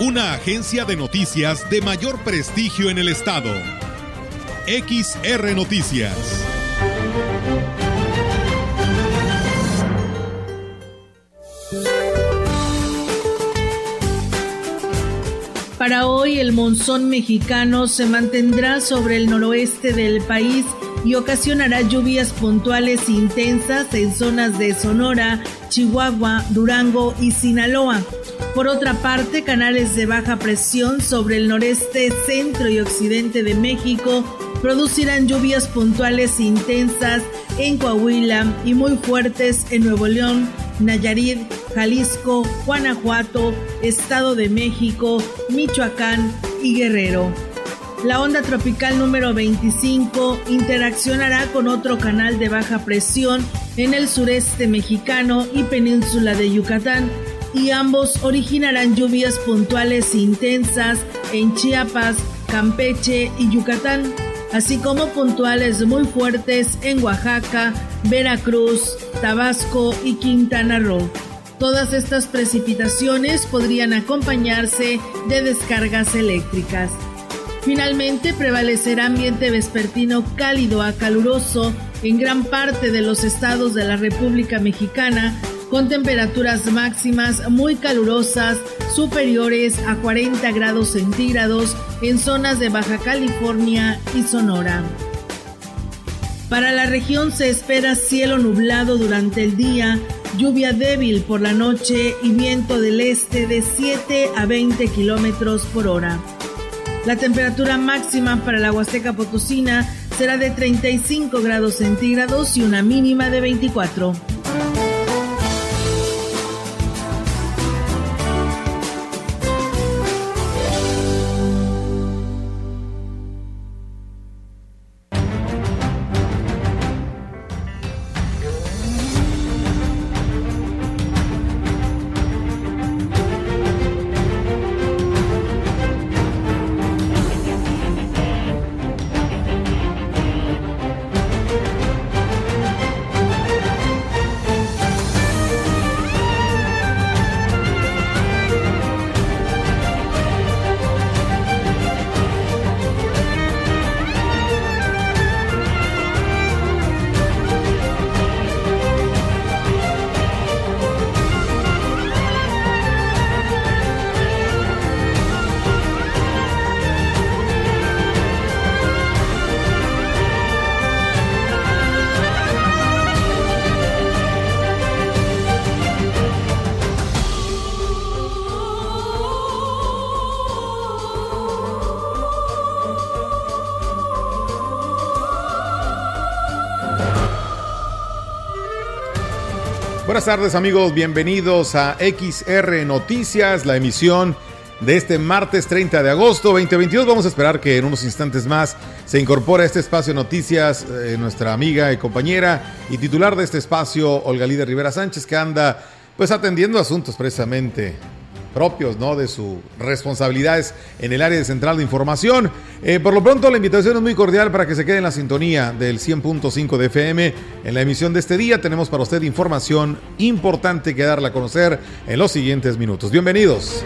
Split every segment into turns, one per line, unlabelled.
una agencia de noticias de mayor prestigio en el estado. XR Noticias.
Para hoy el monzón mexicano se mantendrá sobre el noroeste del país y ocasionará lluvias puntuales intensas en zonas de Sonora, Chihuahua, Durango y Sinaloa. Por otra parte, canales de baja presión sobre el noreste, centro y occidente de México producirán lluvias puntuales intensas en Coahuila y muy fuertes en Nuevo León, Nayarit, Jalisco, Guanajuato, Estado de México, Michoacán y Guerrero. La onda tropical número 25 interaccionará con otro canal de baja presión en el sureste mexicano y península de Yucatán y ambos originarán lluvias puntuales intensas en Chiapas, Campeche y Yucatán, así como puntuales muy fuertes en Oaxaca, Veracruz, Tabasco y Quintana Roo. Todas estas precipitaciones podrían acompañarse de descargas eléctricas. Finalmente prevalecerá ambiente vespertino cálido a caluroso en gran parte de los estados de la República Mexicana, con temperaturas máximas muy calurosas superiores a 40 grados centígrados en zonas de Baja California y Sonora. Para la región se espera cielo nublado durante el día, lluvia débil por la noche y viento del este de 7 a 20 kilómetros por hora. La temperatura máxima para la Huasteca Potosina será de 35 grados centígrados y una mínima de 24.
Tardes amigos, bienvenidos a XR Noticias, la emisión de este martes 30 de agosto 2022. Vamos a esperar que en unos instantes más se incorpore a este espacio Noticias eh, nuestra amiga y compañera y titular de este espacio, Olga Lida Rivera Sánchez, que anda pues atendiendo asuntos precisamente propios, ¿no? De sus responsabilidades en el área de central de información. Eh, por lo pronto, la invitación es muy cordial para que se quede en la sintonía del 100.5 de FM. En la emisión de este día tenemos para usted información importante que darle a conocer en los siguientes minutos. Bienvenidos.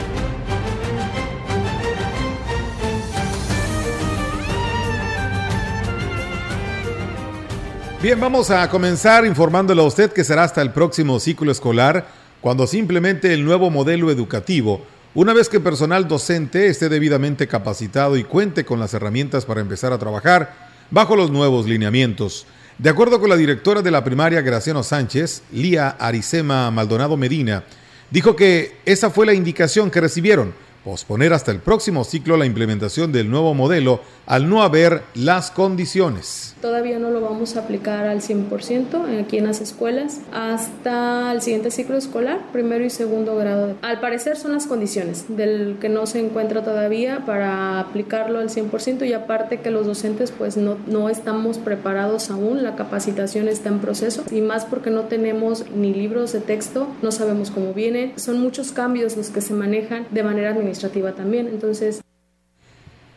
Bien, vamos a comenzar informándole a usted que será hasta el próximo ciclo escolar cuando simplemente el nuevo modelo educativo, una vez que personal docente esté debidamente capacitado y cuente con las herramientas para empezar a trabajar bajo los nuevos lineamientos. De acuerdo con la directora de la primaria Graciano Sánchez, Lía Aricema Maldonado Medina, dijo que esa fue la indicación que recibieron, posponer hasta el próximo ciclo la implementación del nuevo modelo al no haber las condiciones.
Todavía no lo vamos a aplicar al 100% aquí en las escuelas hasta el siguiente ciclo escolar, primero y segundo grado. Al parecer son las condiciones del que no se encuentra todavía para aplicarlo al 100% y aparte que los docentes pues no, no estamos preparados aún, la capacitación está en proceso y más porque no tenemos ni libros de texto, no sabemos cómo viene, son muchos cambios los que se manejan de manera administrativa también, entonces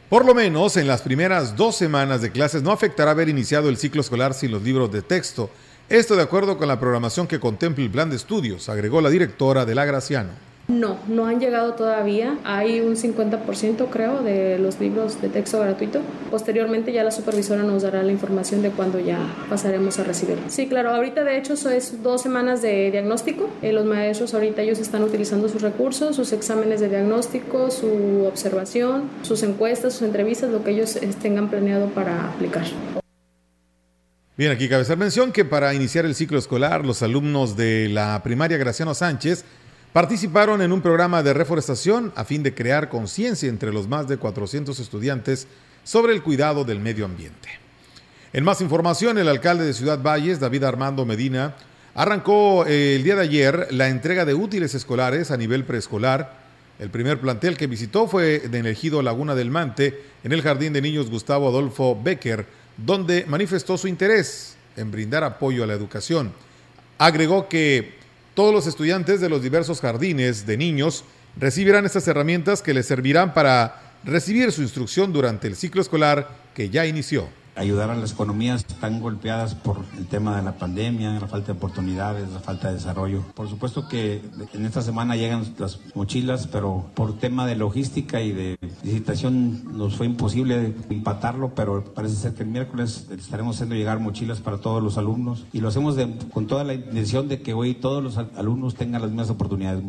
por lo menos en las primeras dos semanas de clases no afectará haber iniciado el ciclo escolar sin los libros de texto. Esto de acuerdo con la programación que contempla el plan de estudios, agregó la directora de la Graciano.
No, no han llegado todavía. Hay un 50% creo de los libros de texto gratuito. Posteriormente ya la supervisora nos dará la información de cuándo ya pasaremos a recibirlo. Sí, claro, ahorita de hecho es dos semanas de diagnóstico. Eh, los maestros ahorita ellos están utilizando sus recursos, sus exámenes de diagnóstico, su observación, sus encuestas, sus entrevistas, lo que ellos eh, tengan planeado para aplicar.
Bien, aquí cabe hacer mención que para iniciar el ciclo escolar, los alumnos de la primaria Graciano Sánchez participaron en un programa de reforestación a fin de crear conciencia entre los más de 400 estudiantes sobre el cuidado del medio ambiente. En más información, el alcalde de Ciudad Valles, David Armando Medina, arrancó eh, el día de ayer la entrega de útiles escolares a nivel preescolar. El primer plantel que visitó fue de elegido Laguna del Mante, en el Jardín de Niños Gustavo Adolfo Becker, donde manifestó su interés en brindar apoyo a la educación. Agregó que todos los estudiantes de los diversos jardines de niños recibirán estas herramientas que les servirán para recibir su instrucción durante el ciclo escolar que ya inició
ayudar a las economías están golpeadas por el tema de la pandemia, la falta de oportunidades, la falta de desarrollo. Por supuesto que en esta semana llegan las mochilas, pero por tema de logística y de licitación nos fue imposible empatarlo, pero parece ser que el miércoles estaremos haciendo llegar mochilas para todos los alumnos y lo hacemos con toda la intención de que hoy todos los alumnos tengan las mismas oportunidades.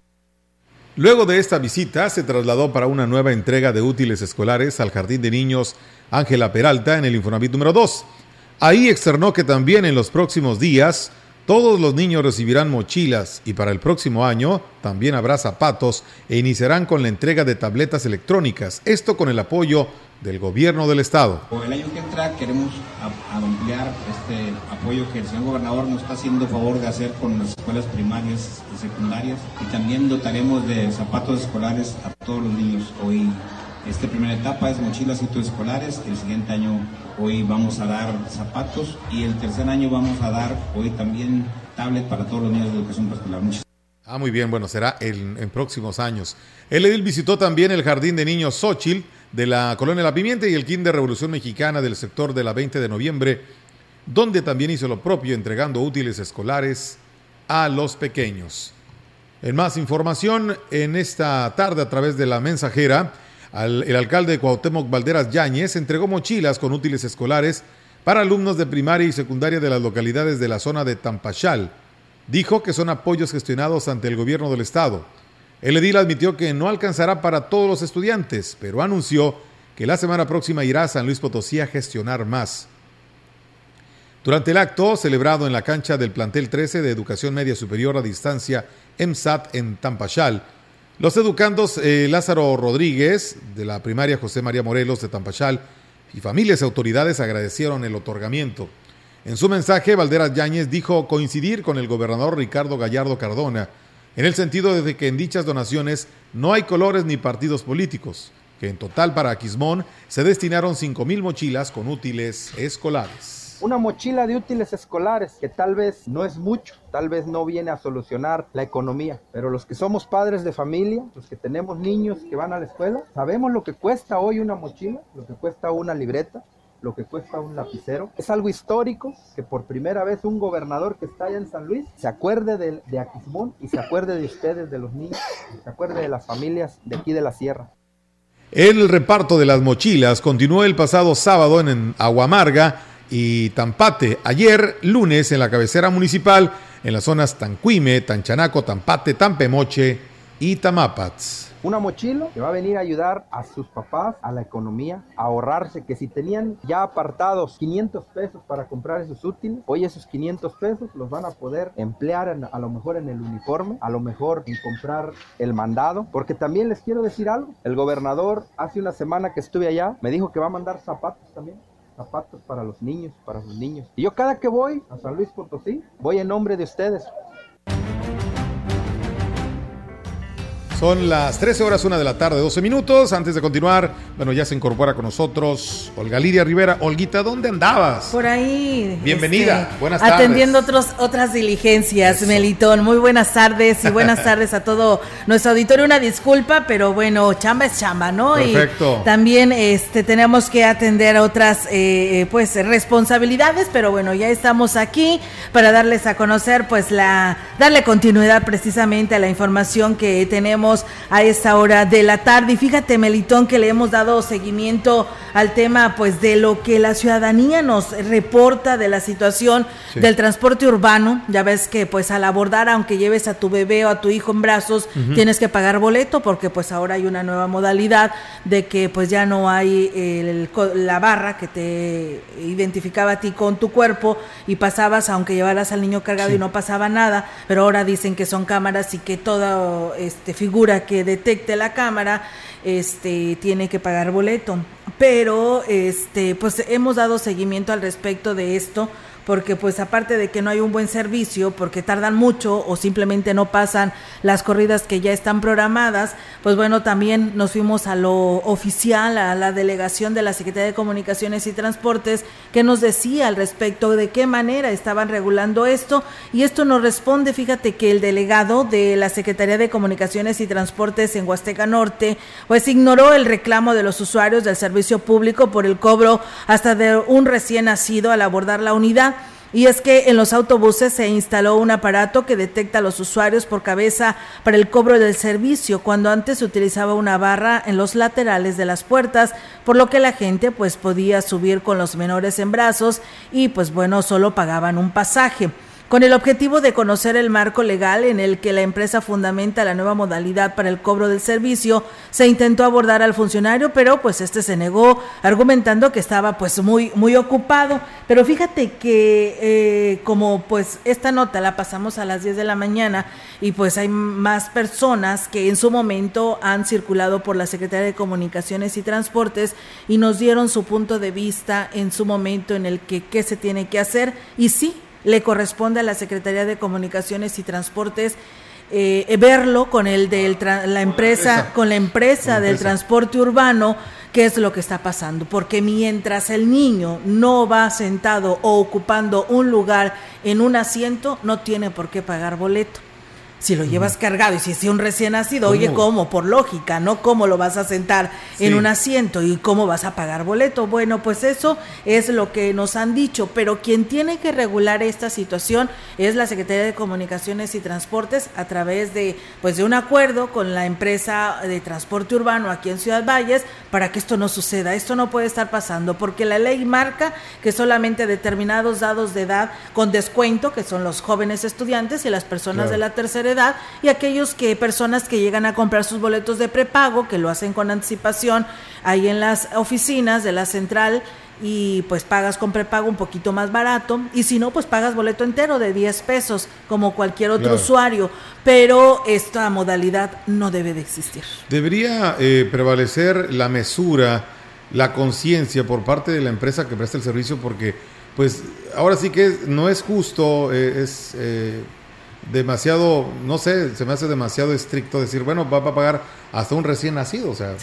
Luego de esta visita, se trasladó para una nueva entrega de útiles escolares al Jardín de Niños Ángela Peralta en el Infonavit número 2. Ahí externó que también en los próximos días todos los niños recibirán mochilas y para el próximo año también habrá zapatos e iniciarán con la entrega de tabletas electrónicas, esto con el apoyo del gobierno del estado.
El año que entra queremos ampliar este apoyo que el señor gobernador nos está haciendo favor de hacer con las escuelas primarias y secundarias y también dotaremos de zapatos escolares a todos los niños. Hoy esta primera etapa es mochilas y escolares. El siguiente año hoy vamos a dar zapatos y el tercer año vamos a dar hoy también tablet para todos los niños de educación preescolar.
Ah, muy bien, bueno, será en, próximos años. El edil visitó también el Jardín de Niños Xochitl de la Colonia La Pimienta y el Kinder Revolución Mexicana del sector de la 20 de noviembre, donde también hizo lo propio entregando útiles escolares a los pequeños. En más información, en esta tarde a través de la mensajera, el alcalde de Cuauhtémoc Valderas Yáñez entregó mochilas con útiles escolares para alumnos de primaria y secundaria de las localidades de la zona de Tampachal. Dijo que son apoyos gestionados ante el gobierno del estado. El edil admitió que no alcanzará para todos los estudiantes, pero anunció que la semana próxima irá a San Luis Potosí a gestionar más. Durante el acto, celebrado en la cancha del plantel 13 de Educación Media Superior a Distancia EMSAT en Tampachal, los educandos eh, Lázaro Rodríguez, de la primaria José María Morelos de Tampachal, y familias y autoridades agradecieron el otorgamiento. En su mensaje, Valderas Yáñez dijo coincidir con el gobernador Ricardo Gallardo Cardona, en el sentido de que en dichas donaciones no hay colores ni partidos políticos, que en total para Aquismón se destinaron 5.000 mochilas con útiles escolares.
Una mochila de útiles escolares que tal vez no es mucho, tal vez no viene a solucionar la economía, pero los que somos padres de familia, los que tenemos niños que van a la escuela, sabemos lo que cuesta hoy una mochila, lo que cuesta una libreta, lo que cuesta un lapicero. Es algo histórico que por primera vez un gobernador que está allá en San Luis se acuerde de, de Aquismón y se acuerde de ustedes, de los niños, se acuerde de las familias de aquí de la sierra.
El reparto de las mochilas continuó el pasado sábado en Aguamarga y Tampate. Ayer, lunes, en la cabecera municipal, en las zonas Tancuime, Tanchanaco, Tampate, Tampemoche y Tamapats.
Una mochila que va a venir a ayudar a sus papás, a la economía, a ahorrarse, que si tenían ya apartados 500 pesos para comprar esos útiles, hoy esos 500 pesos los van a poder emplear a lo mejor en el uniforme, a lo mejor en comprar el mandado, porque también les quiero decir algo, el gobernador hace una semana que estuve allá me dijo que va a mandar zapatos también zapatos para los niños, para sus niños. Y yo cada que voy a San Luis Potosí, voy en nombre de ustedes.
Son las 13 horas, una de la tarde, 12 minutos. Antes de continuar, bueno, ya se incorpora con nosotros Olga Lidia Rivera. Olguita, ¿dónde andabas?
Por ahí.
Bienvenida,
este,
buenas tardes.
Atendiendo otros, otras diligencias, Melitón. Muy buenas tardes y buenas tardes a todo nuestro auditorio. Una disculpa, pero bueno, chamba es chamba, ¿no?
Perfecto.
Y también este, tenemos que atender otras eh, pues responsabilidades, pero bueno, ya estamos aquí para darles a conocer, pues la, darle continuidad precisamente a la información que tenemos a esta hora de la tarde. Y fíjate, Melitón, que le hemos dado seguimiento al tema pues de lo que la ciudadanía nos reporta de la situación del transporte urbano. Ya ves que pues al abordar, aunque lleves a tu bebé o a tu hijo en brazos, tienes que pagar boleto porque pues ahora hay una nueva modalidad de que pues ya no hay la barra que te identificaba a ti con tu cuerpo y pasabas aunque llevaras al niño cargado y no pasaba nada, pero ahora dicen que son cámaras y que toda este figura que detecte la cámara este tiene que pagar boleto. Pero este pues hemos dado seguimiento al respecto de esto porque pues aparte de que no hay un buen servicio, porque tardan mucho o simplemente no pasan las corridas que ya están programadas, pues bueno, también nos fuimos a lo oficial, a la delegación de la Secretaría de Comunicaciones y Transportes, que nos decía al respecto de qué manera estaban regulando esto, y esto nos responde, fíjate que el delegado de la Secretaría de Comunicaciones y Transportes en Huasteca Norte, pues ignoró el reclamo de los usuarios del servicio público por el cobro hasta de un recién nacido al abordar la unidad. Y es que en los autobuses se instaló un aparato que detecta a los usuarios por cabeza para el cobro del servicio, cuando antes se utilizaba una barra en los laterales de las puertas, por lo que la gente pues podía subir con los menores en brazos y pues bueno, solo pagaban un pasaje con el objetivo de conocer el marco legal en el que la empresa fundamenta la nueva modalidad para el cobro del servicio, se intentó abordar al funcionario, pero pues este se negó, argumentando que estaba pues muy, muy ocupado. Pero fíjate que eh, como pues esta nota la pasamos a las 10 de la mañana y pues hay más personas que en su momento han circulado por la Secretaría de Comunicaciones y Transportes y nos dieron su punto de vista en su momento en el que qué se tiene que hacer y sí, le corresponde a la Secretaría de Comunicaciones y Transportes eh, verlo con el de la empresa, con la empresa del transporte urbano, qué es lo que está pasando. Porque mientras el niño no va sentado o ocupando un lugar en un asiento, no tiene por qué pagar boleto si lo llevas cargado y si es un recién nacido, oye, ¿cómo? Por lógica, ¿no? ¿Cómo lo vas a sentar en un asiento y cómo vas a pagar boleto? Bueno, pues eso es lo que nos han dicho, pero quien tiene que regular esta situación es la Secretaría de Comunicaciones y Transportes a través de, pues, de un acuerdo con la empresa de transporte urbano aquí en Ciudad Valles para que esto no suceda. Esto no puede estar pasando porque la ley marca que solamente determinados dados de edad con descuento, que son los jóvenes estudiantes y las personas de la tercera edad y aquellos que personas que llegan a comprar sus boletos de prepago, que lo hacen con anticipación ahí en las oficinas de la central y pues pagas con prepago un poquito más barato. Y si no pues pagas boleto entero de 10 pesos como cualquier otro usuario. Pero esta modalidad no debe de existir.
Debería eh, prevalecer la mesura la conciencia por parte de la empresa que presta el servicio porque pues ahora sí que no es justo eh, es eh, demasiado, no sé, se me hace demasiado estricto decir, bueno, va a pagar hasta un recién nacido, o sea,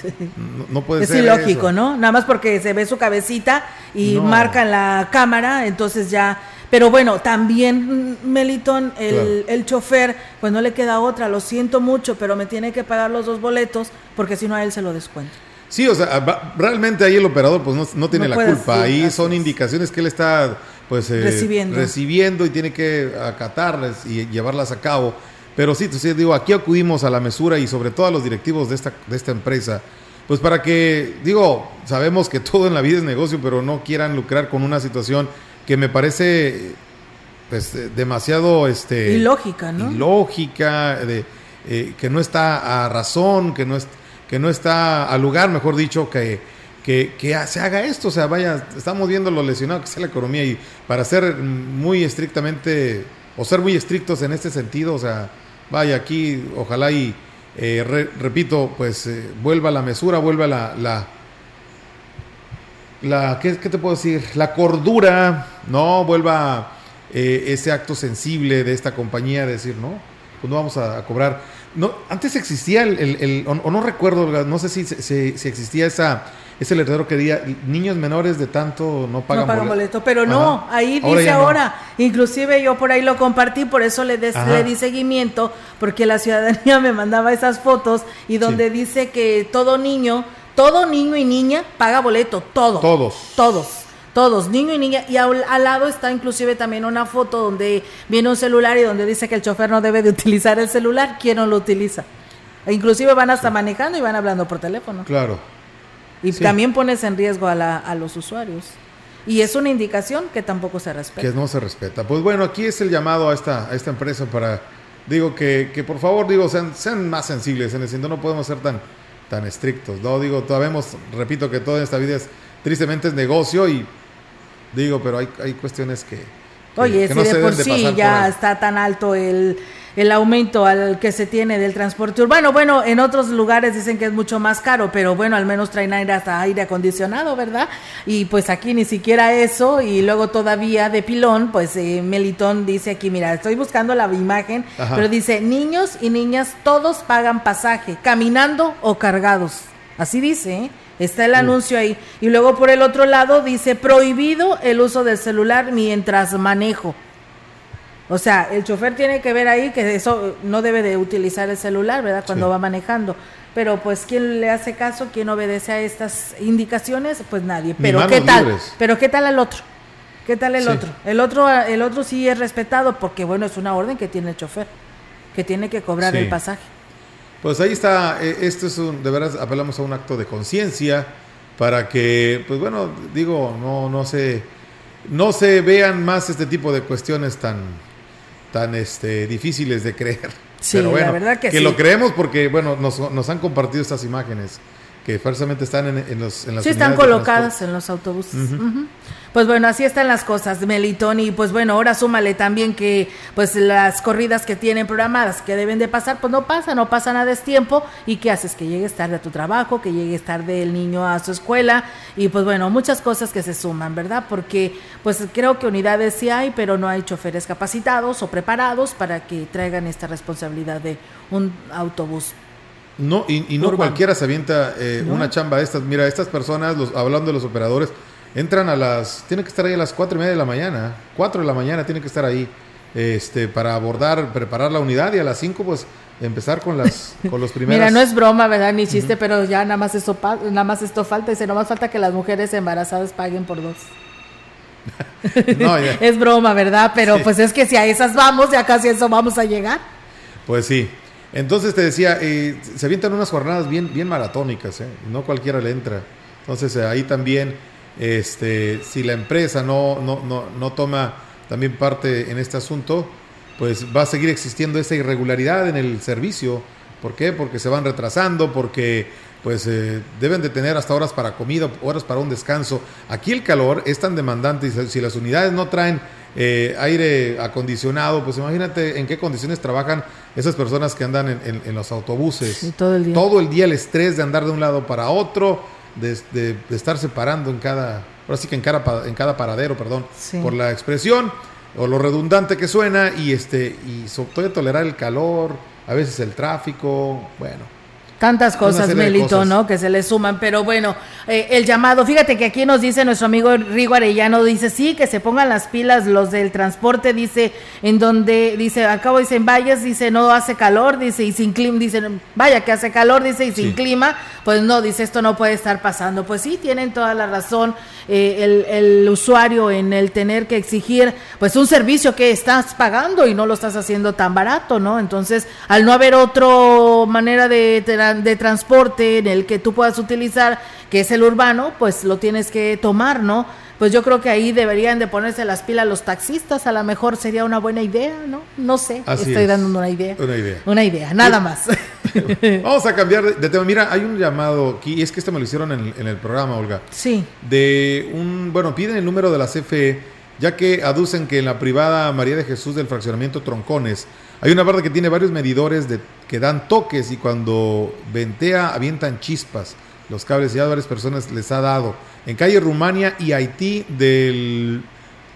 no, puede ser.
Es ilógico, ¿no? Nada más porque se ve su cabecita y marca en la cámara, entonces ya. Pero bueno, también, mm, Melitón, el, el chofer, pues no le queda otra, lo siento mucho, pero me tiene que pagar los dos boletos porque si no a él se lo descuento.
Sí, o sea, realmente ahí el operador pues no, no tiene la culpa, ahí son indicaciones que él está pues eh, recibiendo. y tiene que acatarlas y llevarlas a cabo. Pero sí, entonces digo, aquí acudimos a la mesura y sobre todo a los directivos de esta, de esta empresa, pues para que, digo, sabemos que todo en la vida es negocio, pero no quieran lucrar con una situación que me parece pues demasiado este
ilógica, ¿no?
Ilógica de eh, que no está a razón, que no, es, que no está a lugar, mejor dicho, que, que, se haga esto. O sea, vaya, estamos viendo lo lesionado que está la economía y para ser muy estrictamente o ser muy estrictos en este sentido, o sea, vaya aquí, ojalá y, eh, repito, pues eh, vuelva la mesura, vuelva la, la, la ¿qué, te puedo decir? La cordura, ¿no? Vuelva eh, ese acto sensible de esta compañía, de decir, no, pues no vamos a, cobrar. No, antes existía el, o, no recuerdo, no sé si, si existía esa es el letrero que diga niños menores de tanto no pagan,
no pagan boleto. Pero no, ahí dice ahora, inclusive yo por ahí lo compartí, por eso le, le, di seguimiento, porque la ciudadanía me mandaba esas fotos y donde dice que todo niño, todo niño y niña paga boleto, todo.
Todos.
Todos. Todos, niño y niña. Y al, lado está inclusive también una foto donde viene un celular y donde dice que el chofer no debe de utilizar el celular. ¿Quién no lo utiliza? E inclusive van hasta manejando y van hablando por teléfono.
Claro.
Y también pones en riesgo a, a los usuarios. Y es una indicación que tampoco se respeta.
Que no se respeta. Pues bueno, aquí es el llamado a esta, a esta empresa para, digo, que, que por favor, digo, sean, sean más sensibles en el sentido, no podemos ser tan, tan estrictos, ¿no? Digo, todavía vemos, repito, que toda esta vida es, tristemente es negocio y digo, pero hay, hay cuestiones que...
Oye, si de por sí ya está tan alto el el aumento al que se tiene del transporte urbano. Bueno, en otros lugares dicen que es mucho más caro, pero bueno, al menos traen aire hasta aire acondicionado, ¿verdad? Y pues aquí ni siquiera eso, y luego todavía de pilón, pues eh, Melitón dice aquí, mira, estoy buscando la imagen, pero dice, niños y niñas todos pagan pasaje, caminando o cargados. Así dice, ¿eh? Está el anuncio ahí. Y luego por el otro lado dice prohibido el uso del celular mientras manejo. O sea, el chofer tiene que ver ahí que eso no debe de utilizar el celular, ¿verdad? Cuando va manejando. Pero pues quién le hace caso, quién obedece a estas indicaciones, pues nadie. Pero qué tal? Pero qué tal el otro? ¿Qué tal el otro? El otro el otro sí es respetado porque bueno, es una orden que tiene el chofer, que tiene que cobrar el pasaje.
Pues ahí está, eh, esto es un de verdad apelamos a un acto de conciencia para que pues bueno, digo, no no se no se vean más este tipo de cuestiones tan tan este, difíciles de creer.
Sí, Pero bueno, la verdad que,
que lo creemos porque bueno nos, nos han compartido estas imágenes que falsamente están en, en, los, en las
Sí, están colocadas en los autobuses. Pues bueno, así están las cosas, Melitón. Y pues bueno, ahora súmale también que pues las corridas que tienen programadas que deben de pasar, pues no pasan, no pasan a destiempo. ¿Y qué haces? Que llegues tarde a tu trabajo, que llegues tarde el niño a su escuela. Y pues bueno, muchas cosas que se suman, ¿verdad? Porque pues creo que unidades sí hay, pero no hay choferes capacitados o preparados para que traigan esta responsabilidad de un autobús
no, y, no cualquiera se avienta eh, una chamba de estas. Mira, estas personas, los, hablando de los operadores, entran a las. Tienen que estar ahí a las cuatro y media de la mañana. Cuatro de la mañana tienen que estar ahí este, para abordar, preparar la unidad y a las cinco, pues empezar con las con los primeros.
Mira, no es broma, ¿verdad? Ni chiste, pero ya nada más, eso, nada más esto falta. Dice, no más falta que las mujeres embarazadas paguen por dos. no, es broma, ¿verdad? Pero pues es que si a esas vamos, ya casi eso vamos a llegar.
Pues sí. Entonces te decía, eh, se avientan unas jornadas bien, bien maratónicas, ¿eh? no cualquiera le entra. Entonces eh, ahí también, este, si la empresa no, no, no, no toma también parte en este asunto, pues va a seguir existiendo esa irregularidad en el servicio. ¿Por qué? Porque se van retrasando, porque pues deben de tener hasta horas para comida, horas para un descanso. Aquí el calor es tan demandante y si las unidades no traen eh, aire acondicionado, pues imagínate en qué condiciones trabajan esas personas que andan en, los autobuses.
todo el día.
Todo el día el estrés de andar de un lado para otro, de, de, estar separando en cada, ahora sí que en cada, en cada paradero, perdón, por la expresión o lo redundante que suena y este y sobre todo tolerar el calor, a veces el tráfico, bueno.
Tantas cosas, Melito, ¿no? Que se le suman, pero bueno, eh, el llamado, fíjate que aquí nos dice nuestro amigo Rigo Arellano, dice, sí, que se pongan las pilas los del transporte, dice, en donde, dice, acabo dice, en Valles, dice, no hace calor, dice, y sin clima, dice, vaya que hace calor, dice, y sin clima, pues no, dice, esto no puede estar pasando. Pues sí, tienen toda la razón eh, el, el usuario en el tener que exigir, pues, un servicio que estás pagando y no lo estás haciendo tan barato, ¿no? Entonces, al no haber otra manera de de transporte en el que tú puedas utilizar, que es el urbano, pues lo tienes que tomar, ¿no? pues yo creo que ahí deberían de ponerse las pilas los taxistas, a lo mejor sería una buena idea, ¿no? No sé, estoy dando una idea.
Una idea.
Una idea, nada más.
Vamos a cambiar de, tema. Mira, hay un llamado aquí, es que este me lo hicieron en, en el programa, Olga.
Sí.
De un, bueno, piden el número de la CFE, ya que aducen que en la privada María de Jesús del fraccionamiento Troncones hay una barra que tiene varios medidores de, que dan toques y cuando ventea avientan chispas. Los cables ya varias personas les ha dado. En calle Rumania y Haití del,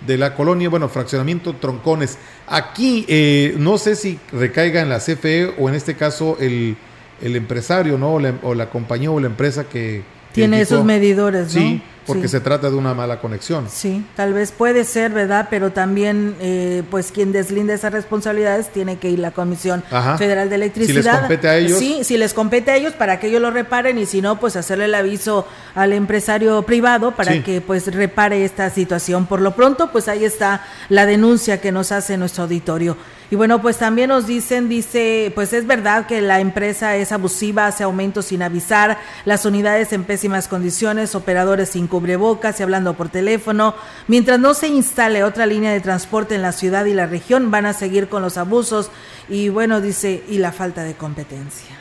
de la colonia, bueno, fraccionamiento Troncones. Aquí eh, no sé si recaiga en la CFE o en este caso el, el empresario, ¿no? O la compañía o la empresa que...
Tiene esos medidores,
¿no? Sí, porque se trata de una mala conexión.
Sí, tal vez puede ser, ¿verdad? Pero también, eh, pues quien deslinda esas responsabilidades tiene que ir la Comisión Federal de Electricidad.
Si les compete a ellos.
Sí, si les compete a ellos para que ellos lo reparen y si no, pues hacerle el aviso al empresario privado para que pues repare esta situación. Por lo pronto, pues ahí está la denuncia que nos hace nuestro auditorio. Y bueno, pues también nos dicen, dice, pues es verdad que la empresa es abusiva, hace aumentos sin avisar, las unidades en pésimas condiciones, operadores sin cubrebocas y hablando por teléfono. Mientras no se instale otra línea de transporte en la ciudad y la región, van a seguir con los abusos y bueno, dice, y la falta de competencia.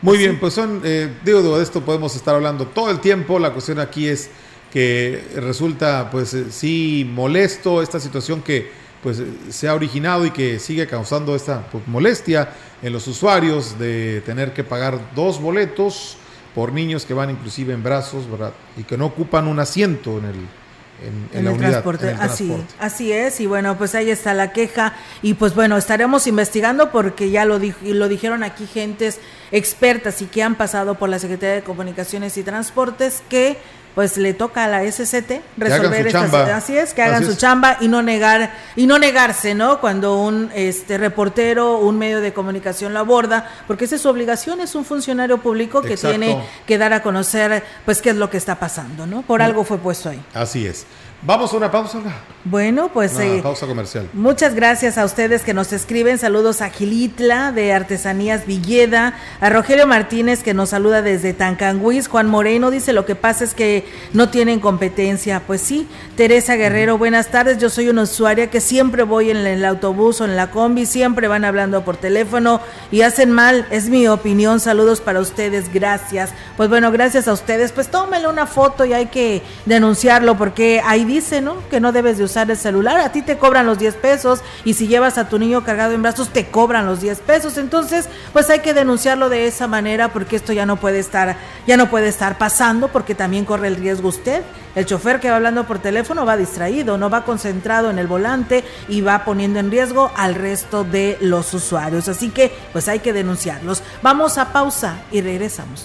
Muy bien, pues son, eh, digo, de esto podemos estar hablando todo el tiempo. La cuestión aquí es que resulta, pues eh, sí, molesto esta situación que pues se ha originado y que sigue causando esta pues, molestia en los usuarios de tener que pagar dos boletos por niños que van inclusive en brazos, ¿verdad? Y que no ocupan un asiento en el, en, la unidad,
transporte. así, así es, y bueno, pues ahí está la queja, y pues bueno, estaremos investigando porque ya lo, lo dijeron aquí gentes expertas y que han pasado por la Secretaría de Comunicaciones y Transportes que pues le toca a la SCT resolver estas así es que hagan su chamba y no negar y no negarse no cuando un este reportero un medio de comunicación lo aborda porque esa es su obligación es un funcionario público que tiene que dar a conocer pues qué es lo que está pasando no por algo fue puesto ahí.
Así es Vamos a una pausa,
Bueno, pues.
Una eh, pausa comercial.
Muchas gracias a ustedes que nos escriben. Saludos a Gilitla de Artesanías Villeda, a Rogelio Martínez que nos saluda desde Tancanguis. Juan Moreno dice: Lo que pasa es que no tienen competencia. Pues sí. Teresa Guerrero, buenas tardes. Yo soy una usuaria que siempre voy en el autobús o en la combi, siempre van hablando por teléfono y hacen mal. Es mi opinión. Saludos para ustedes. Gracias. Pues bueno, gracias a ustedes. Pues tómenle una foto y hay que denunciarlo porque hay dice, ¿no? Que no debes de usar el celular, a ti te cobran los 10 pesos y si llevas a tu niño cargado en brazos te cobran los 10 pesos. Entonces, pues hay que denunciarlo de esa manera porque esto ya no puede estar ya no puede estar pasando porque también corre el riesgo usted. El chofer que va hablando por teléfono va distraído, no va concentrado en el volante y va poniendo en riesgo al resto de los usuarios. Así que, pues hay que denunciarlos. Vamos a pausa y regresamos.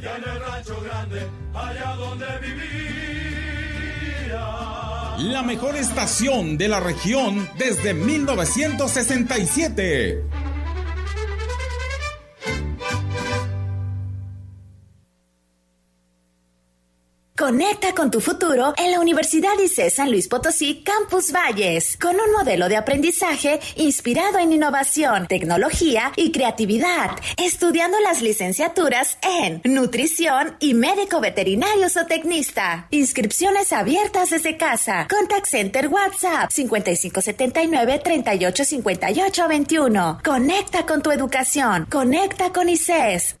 allá en el rancho grande, allá donde vivía.
La mejor estación de la región desde 1967.
Conecta con tu futuro en la Universidad ICE San Luis Potosí Campus Valles, con un modelo de aprendizaje inspirado en innovación, tecnología y creatividad, estudiando las licenciaturas en nutrición y médico veterinario o tecnista. Inscripciones abiertas desde casa. Contact Center WhatsApp 5579 385821. Conecta con tu educación. Conecta con ICES.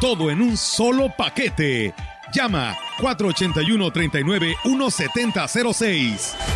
Todo en un solo paquete. Llama 481 39 17006.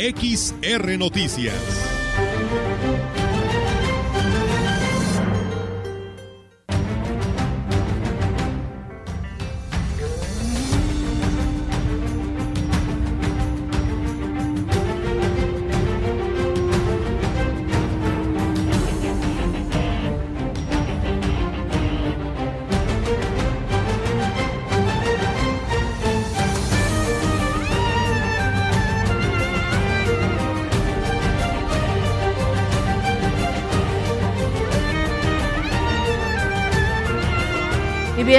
XR Noticias.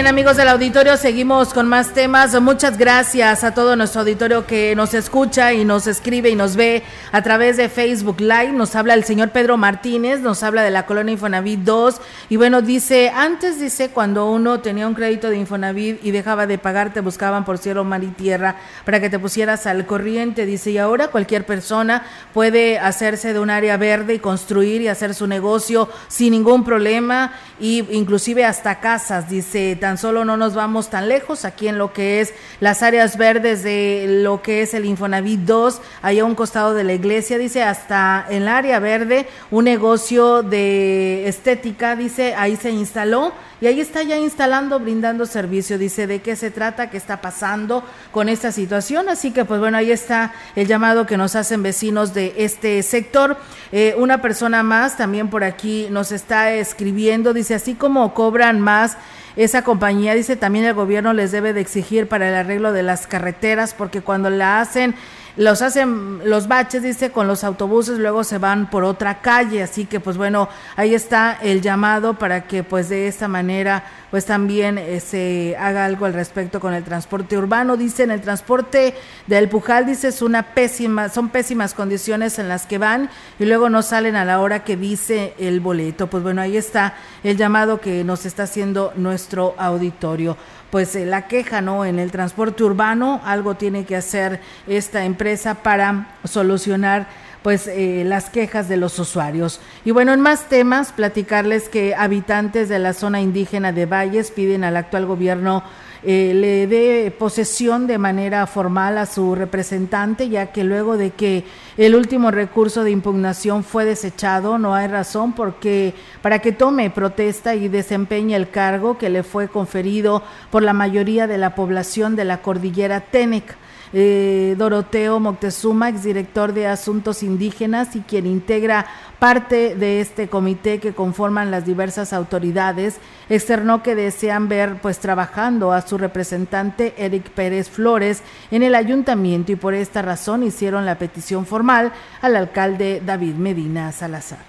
Bien, amigos del auditorio, seguimos con más temas. Muchas gracias a todo nuestro auditorio que nos escucha y nos escribe y nos ve a través de Facebook Live. Nos habla el señor Pedro Martínez, nos habla de la colonia Infonavit 2. Y bueno, dice, antes dice, cuando uno tenía un crédito de Infonavit y dejaba de pagar, te buscaban por cielo, mar y tierra para que te pusieras al corriente. Dice, y ahora cualquier persona puede hacerse de un área verde y construir y hacer su negocio sin ningún problema y inclusive hasta casas. Dice, tan solo no nos vamos tan lejos, aquí en lo que es las áreas verdes de lo que es el Infonavit 2, allá a un costado de la iglesia, dice, hasta el área verde, un negocio de estética, dice, ahí se instaló y ahí está ya instalando, brindando servicio. Dice de qué se trata, qué está pasando con esta situación. Así que, pues bueno, ahí está el llamado que nos hacen vecinos de este sector. Eh, una persona más también por aquí nos está escribiendo, dice, así como cobran más esa compañía dice también el gobierno les debe de exigir para el arreglo de las carreteras porque cuando la hacen los hacen los baches dice con los autobuses luego se van por otra calle. Así que pues bueno ahí está el llamado para que pues de esta manera pues también eh, se haga algo al respecto con el transporte urbano. Dicen el transporte del Pujal dice es una pésima son pésimas condiciones en las que van y luego no salen a la hora que dice el boleto. Pues bueno ahí está el llamado que nos está haciendo nuestro auditorio pues eh, la queja no en el transporte urbano algo tiene que hacer esta empresa para solucionar pues eh, las quejas de los usuarios. Y bueno, en más temas, platicarles que habitantes de la zona indígena de Valles piden al actual gobierno eh, le dé posesión de manera formal a su representante, ya que luego de que el último recurso de impugnación fue desechado, no hay razón porque para que tome protesta y desempeñe el cargo que le fue conferido por la mayoría de la población de la cordillera Tenec eh, Doroteo Moctezuma, exdirector de Asuntos Indígenas y quien integra parte de este comité que conforman las diversas autoridades, externó que desean ver pues trabajando a su representante Eric Pérez Flores en el ayuntamiento y por esta razón hicieron la petición formal al alcalde David Medina Salazar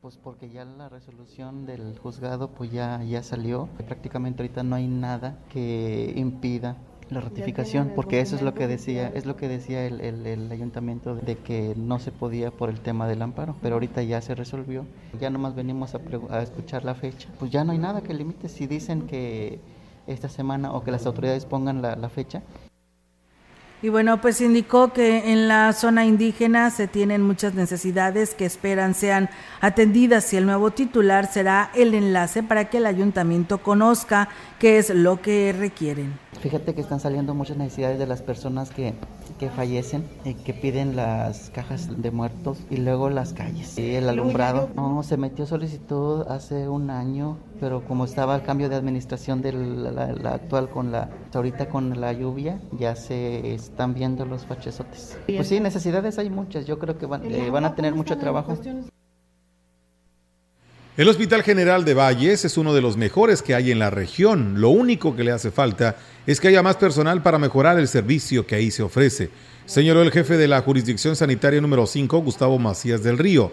pues porque ya la resolución del juzgado pues ya, ya salió. Prácticamente ahorita no hay nada que impida la ratificación, porque eso es lo que decía, es lo que decía el, el, ayuntamiento de que no se podía por el tema del amparo, pero ahorita ya se resolvió, ya nomás venimos a, a escuchar la fecha, pues ya no hay nada que limite, si dicen que esta semana o que las autoridades pongan la, la fecha,
y bueno, pues indicó que en la zona indígena se tienen muchas necesidades que esperan sean atendidas y el nuevo titular será el enlace para que el ayuntamiento conozca qué es lo que requieren.
Fíjate que están saliendo muchas necesidades de las personas que, que fallecen y que piden las cajas de muertos y luego las calles. Y el alumbrado. No, se metió solicitud hace un año, pero como estaba el cambio de administración de la, actual con la, ahorita con la lluvia, ya se están viendo los fachesotes. Pues sí, necesidades hay muchas. Yo creo que van, eh, van a tener mucho trabajo.
El Hospital General de Valles es uno de los mejores que hay en la región. Lo único que le hace falta es que haya más personal para mejorar el servicio que ahí se ofrece, señaló el jefe de la jurisdicción sanitaria número 5, Gustavo Macías del Río.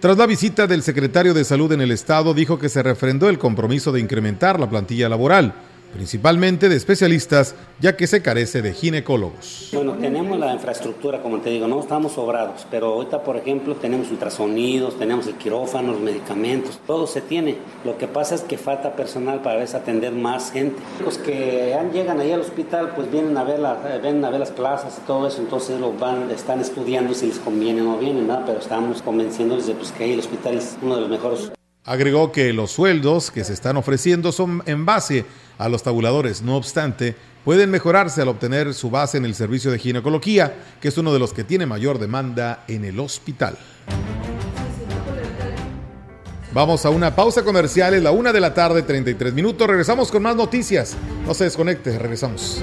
Tras la visita del secretario de Salud en el estado, dijo que se refrendó el compromiso de incrementar la plantilla laboral principalmente de especialistas, ya que se carece de ginecólogos.
Bueno, tenemos la infraestructura, como te digo, no estamos sobrados, pero ahorita, por ejemplo, tenemos ultrasonidos, tenemos el quirófano, los medicamentos, todo se tiene. Lo que pasa es que falta personal para atender más gente. Los que llegan ahí al hospital, pues vienen a ver, la, ven a ver las plazas y todo eso, entonces lo van, están estudiando si les conviene o no viene, nada, pero estamos convenciéndoles de pues, que ahí el hospital es uno de los mejores.
Agregó que los sueldos que se están ofreciendo son en base a los tabuladores. No obstante, pueden mejorarse al obtener su base en el servicio de ginecología, que es uno de los que tiene mayor demanda en el hospital. Vamos a una pausa comercial, es la una de la tarde, 33 minutos. Regresamos con más noticias. No se desconecte, regresamos.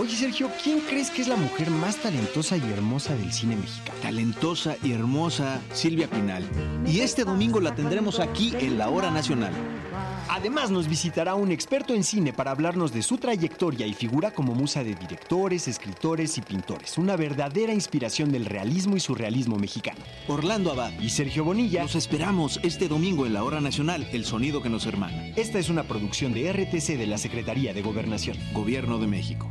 Oye Sergio, ¿quién crees que es la mujer más talentosa y hermosa del cine mexicano?
Talentosa y hermosa Silvia Pinal. Y este domingo la tendremos aquí en la Hora Nacional.
Además nos visitará un experto en cine para hablarnos de su trayectoria y figura como musa de directores, escritores y pintores. Una verdadera inspiración del realismo y surrealismo mexicano.
Orlando Abad
y Sergio Bonilla.
Los esperamos este domingo en la Hora Nacional, El Sonido que nos hermana.
Esta es una producción de RTC de la Secretaría de Gobernación.
Gobierno de México.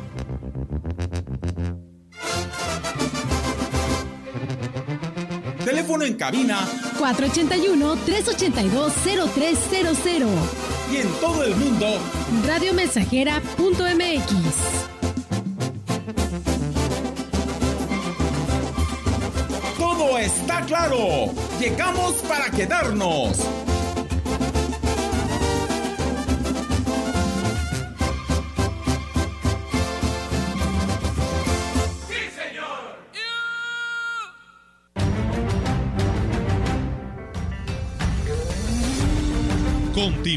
Teléfono en cabina
481-382-0300.
Y en todo el mundo,
radiomensajera.mx.
Todo está claro. Llegamos para quedarnos.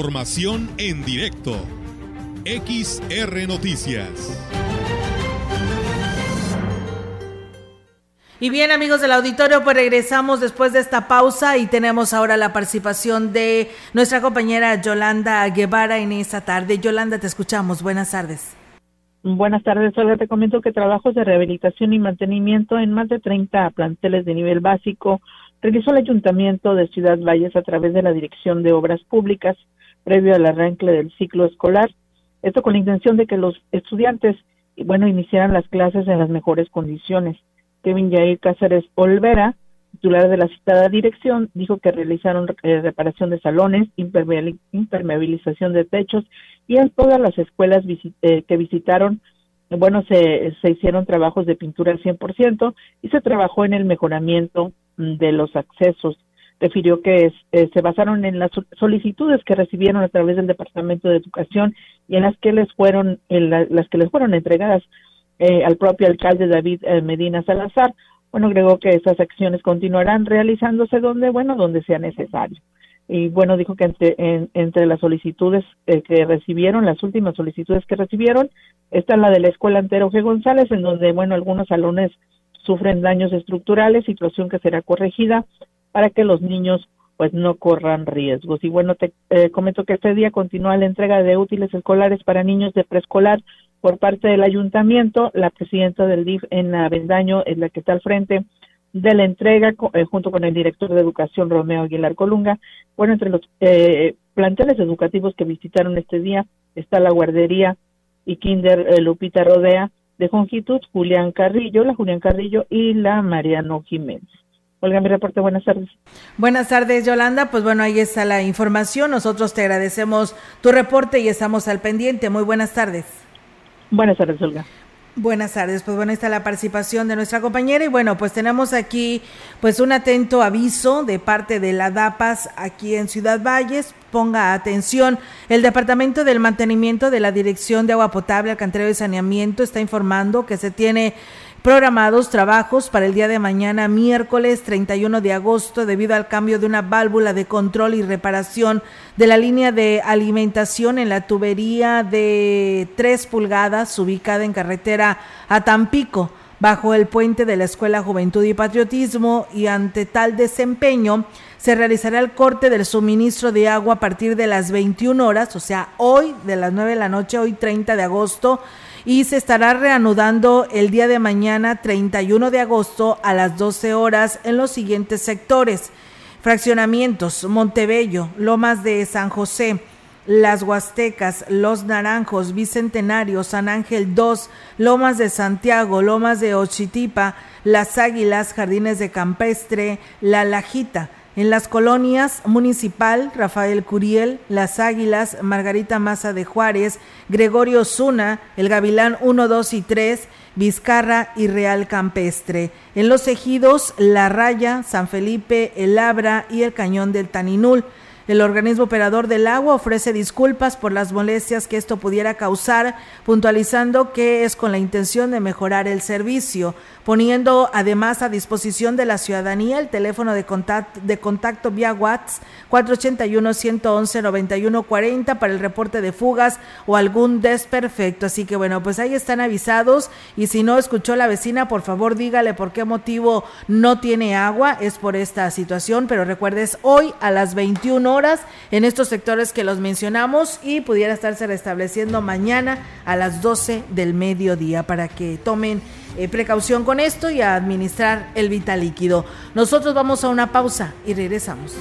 Información en directo. XR Noticias.
Y bien amigos del auditorio, pues regresamos después de esta pausa y tenemos ahora la participación de nuestra compañera Yolanda Guevara en esta tarde. Yolanda, te escuchamos. Buenas tardes.
Buenas tardes, Olga. Te comento que trabajos de rehabilitación y mantenimiento en más de 30 planteles de nivel básico realizó el Ayuntamiento de Ciudad Valles a través de la Dirección de Obras Públicas previo al arranque del ciclo escolar. Esto con la intención de que los estudiantes, bueno, iniciaran las clases en las mejores condiciones. Kevin Jair Cáceres Olvera, titular de la citada dirección, dijo que realizaron eh, reparación de salones, impermeabilización de techos y en todas las escuelas eh, que visitaron, bueno, se, se hicieron trabajos de pintura al 100% y se trabajó en el mejoramiento de los accesos. Refirió que eh, se basaron en las solicitudes que recibieron a través del Departamento de Educación y en las que les fueron, en las que les fueron entregadas eh, al propio alcalde David eh, Medina Salazar. Bueno, agregó que esas acciones continuarán realizándose donde, bueno, donde sea necesario. Y bueno, dijo que entre, entre las solicitudes que recibieron, las últimas solicitudes que recibieron, está la de la Escuela Antero G. González, en donde, bueno, algunos salones sufren daños estructurales, situación que será corregida para que los niños pues no corran riesgos. Y bueno, te eh, comento que este día continúa la entrega de útiles escolares para niños de preescolar por parte del ayuntamiento. La presidenta del DIF en Avendaño es la que está al frente de la entrega eh, junto con el director de educación Romeo Aguilar Colunga. Bueno, entre los eh, planteles educativos que visitaron este día está la guardería y Kinder Lupita Rodea, de Jongitud, Julián Carrillo, la Julián Carrillo y la Mariano Jiménez. Olga, mi reporte, buenas tardes.
Buenas tardes, Yolanda. Pues bueno, ahí está la información. Nosotros te agradecemos tu reporte y estamos al pendiente. Muy buenas tardes.
Buenas tardes, Olga.
Buenas tardes, pues bueno, está la participación de nuestra compañera y bueno, pues tenemos aquí pues un atento aviso de parte de la DAPAS aquí en Ciudad Valles. Ponga atención, el Departamento del Mantenimiento de la Dirección de Agua Potable, Alcantarillado y Saneamiento está informando que se tiene programados trabajos para el día de mañana, miércoles 31 de agosto, debido al cambio de una válvula de control y reparación de la línea de alimentación en la tubería de 3 pulgadas ubicada en carretera a Tampico bajo el puente de la Escuela Juventud y Patriotismo y ante tal desempeño se realizará el corte del suministro de agua a partir de las 21 horas, o sea, hoy de las 9 de la noche, hoy 30 de agosto, y se estará reanudando el día de mañana 31 de agosto a las 12 horas en los siguientes sectores. Fraccionamientos, Montebello, Lomas de San José, Las Huastecas, Los Naranjos, Bicentenario, San Ángel 2, Lomas de Santiago, Lomas de Ochitipa, Las Águilas, Jardines de Campestre, La Lajita. En las colonias Municipal, Rafael Curiel, Las Águilas, Margarita Maza de Juárez, Gregorio Zuna, El Gavilán 1, 2 y 3, Vizcarra y Real Campestre. En los ejidos La Raya, San Felipe, El Abra y el Cañón del Taninul. El organismo operador del agua ofrece disculpas por las molestias que esto pudiera causar, puntualizando que es con la intención de mejorar el servicio, poniendo además a disposición de la ciudadanía el teléfono de contacto, vía WhatsApp 481-111-9140 para el reporte de fugas o algún desperfecto. Así que bueno, pues ahí están avisados y si no escuchó la vecina, por favor dígale por qué motivo no tiene agua, es por esta situación, pero recuerdes hoy a las 21 horas en estos sectores que los mencionamos y pudiera estarse restableciendo mañana a las 12 del mediodía para que tomen eh, precaución con esto y a administrar el vital líquido. Nosotros vamos a una pausa y regresamos.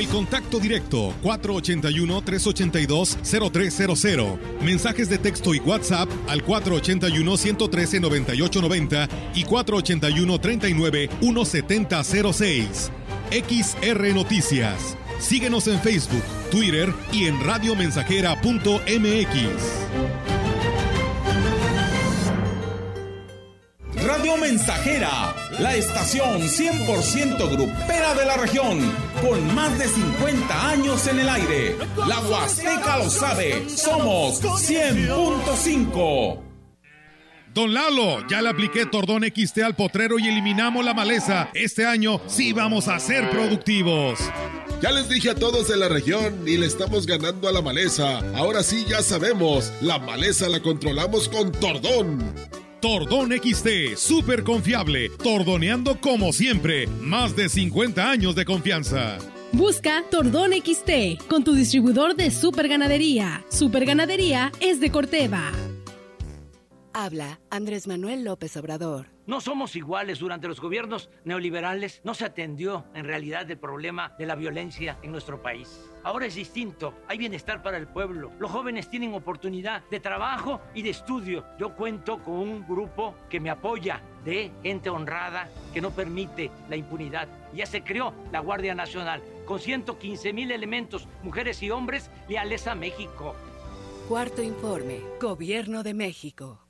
El contacto directo 481-382-0300. Mensajes de texto y WhatsApp al 481-113-9890 y 481-39-1706. XR Noticias. Síguenos en Facebook, Twitter y en radiomensajera.mx.
Radio Mensajera, la estación 100% grupera de la región, con más de 50 años en el aire. La Huasteca lo sabe, somos 100.5.
Don Lalo, ya le apliqué Tordón XT al potrero y eliminamos la maleza. Este año sí vamos a ser productivos.
Ya les dije a todos de la región y le estamos ganando a la maleza. Ahora sí ya sabemos, la maleza la controlamos con Tordón.
Tordón XT, súper confiable, tordoneando como siempre, más de 50 años de confianza.
Busca Tordón XT con tu distribuidor de Super Ganadería. Super Ganadería es de Corteva.
Habla Andrés Manuel López Obrador.
No somos iguales. Durante los gobiernos neoliberales no se atendió en realidad el problema de la violencia en nuestro país. Ahora es distinto. Hay bienestar para el pueblo. Los jóvenes tienen oportunidad de trabajo y de estudio. Yo cuento con un grupo que me apoya de gente honrada que no permite la impunidad. Ya se creó la Guardia Nacional con 115 mil elementos, mujeres y hombres leales a México.
Cuarto informe. Gobierno de México.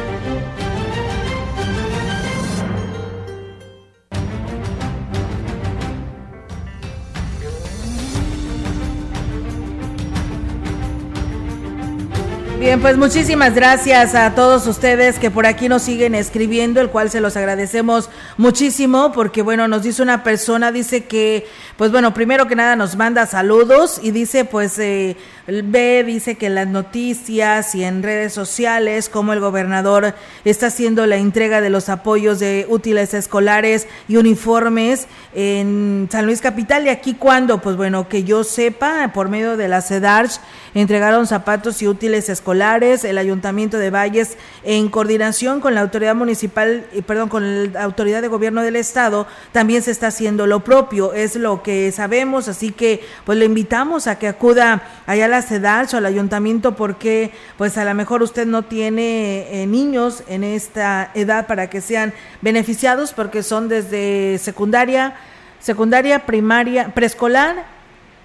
thank you Bien, pues muchísimas gracias a todos ustedes que por aquí nos siguen escribiendo, el cual se los agradecemos muchísimo porque bueno, nos dice una persona, dice que, pues bueno, primero que nada nos manda saludos y dice pues eh, ve, dice que en las noticias y en redes sociales como el gobernador está haciendo la entrega de los apoyos de útiles escolares y uniformes en San Luis Capital. Y aquí cuando, pues bueno, que yo sepa, por medio de la CEDARCH entregaron zapatos y útiles escolares, el Ayuntamiento de Valles en coordinación con la autoridad municipal, perdón, con la autoridad de gobierno del estado, también se está haciendo lo propio, es lo que sabemos, así que pues le invitamos a que acuda allá a la CEDARCH o al ayuntamiento porque pues a lo mejor usted no tiene eh, niños en esta edad para que sean beneficiados porque son desde secundaria, secundaria, primaria, preescolar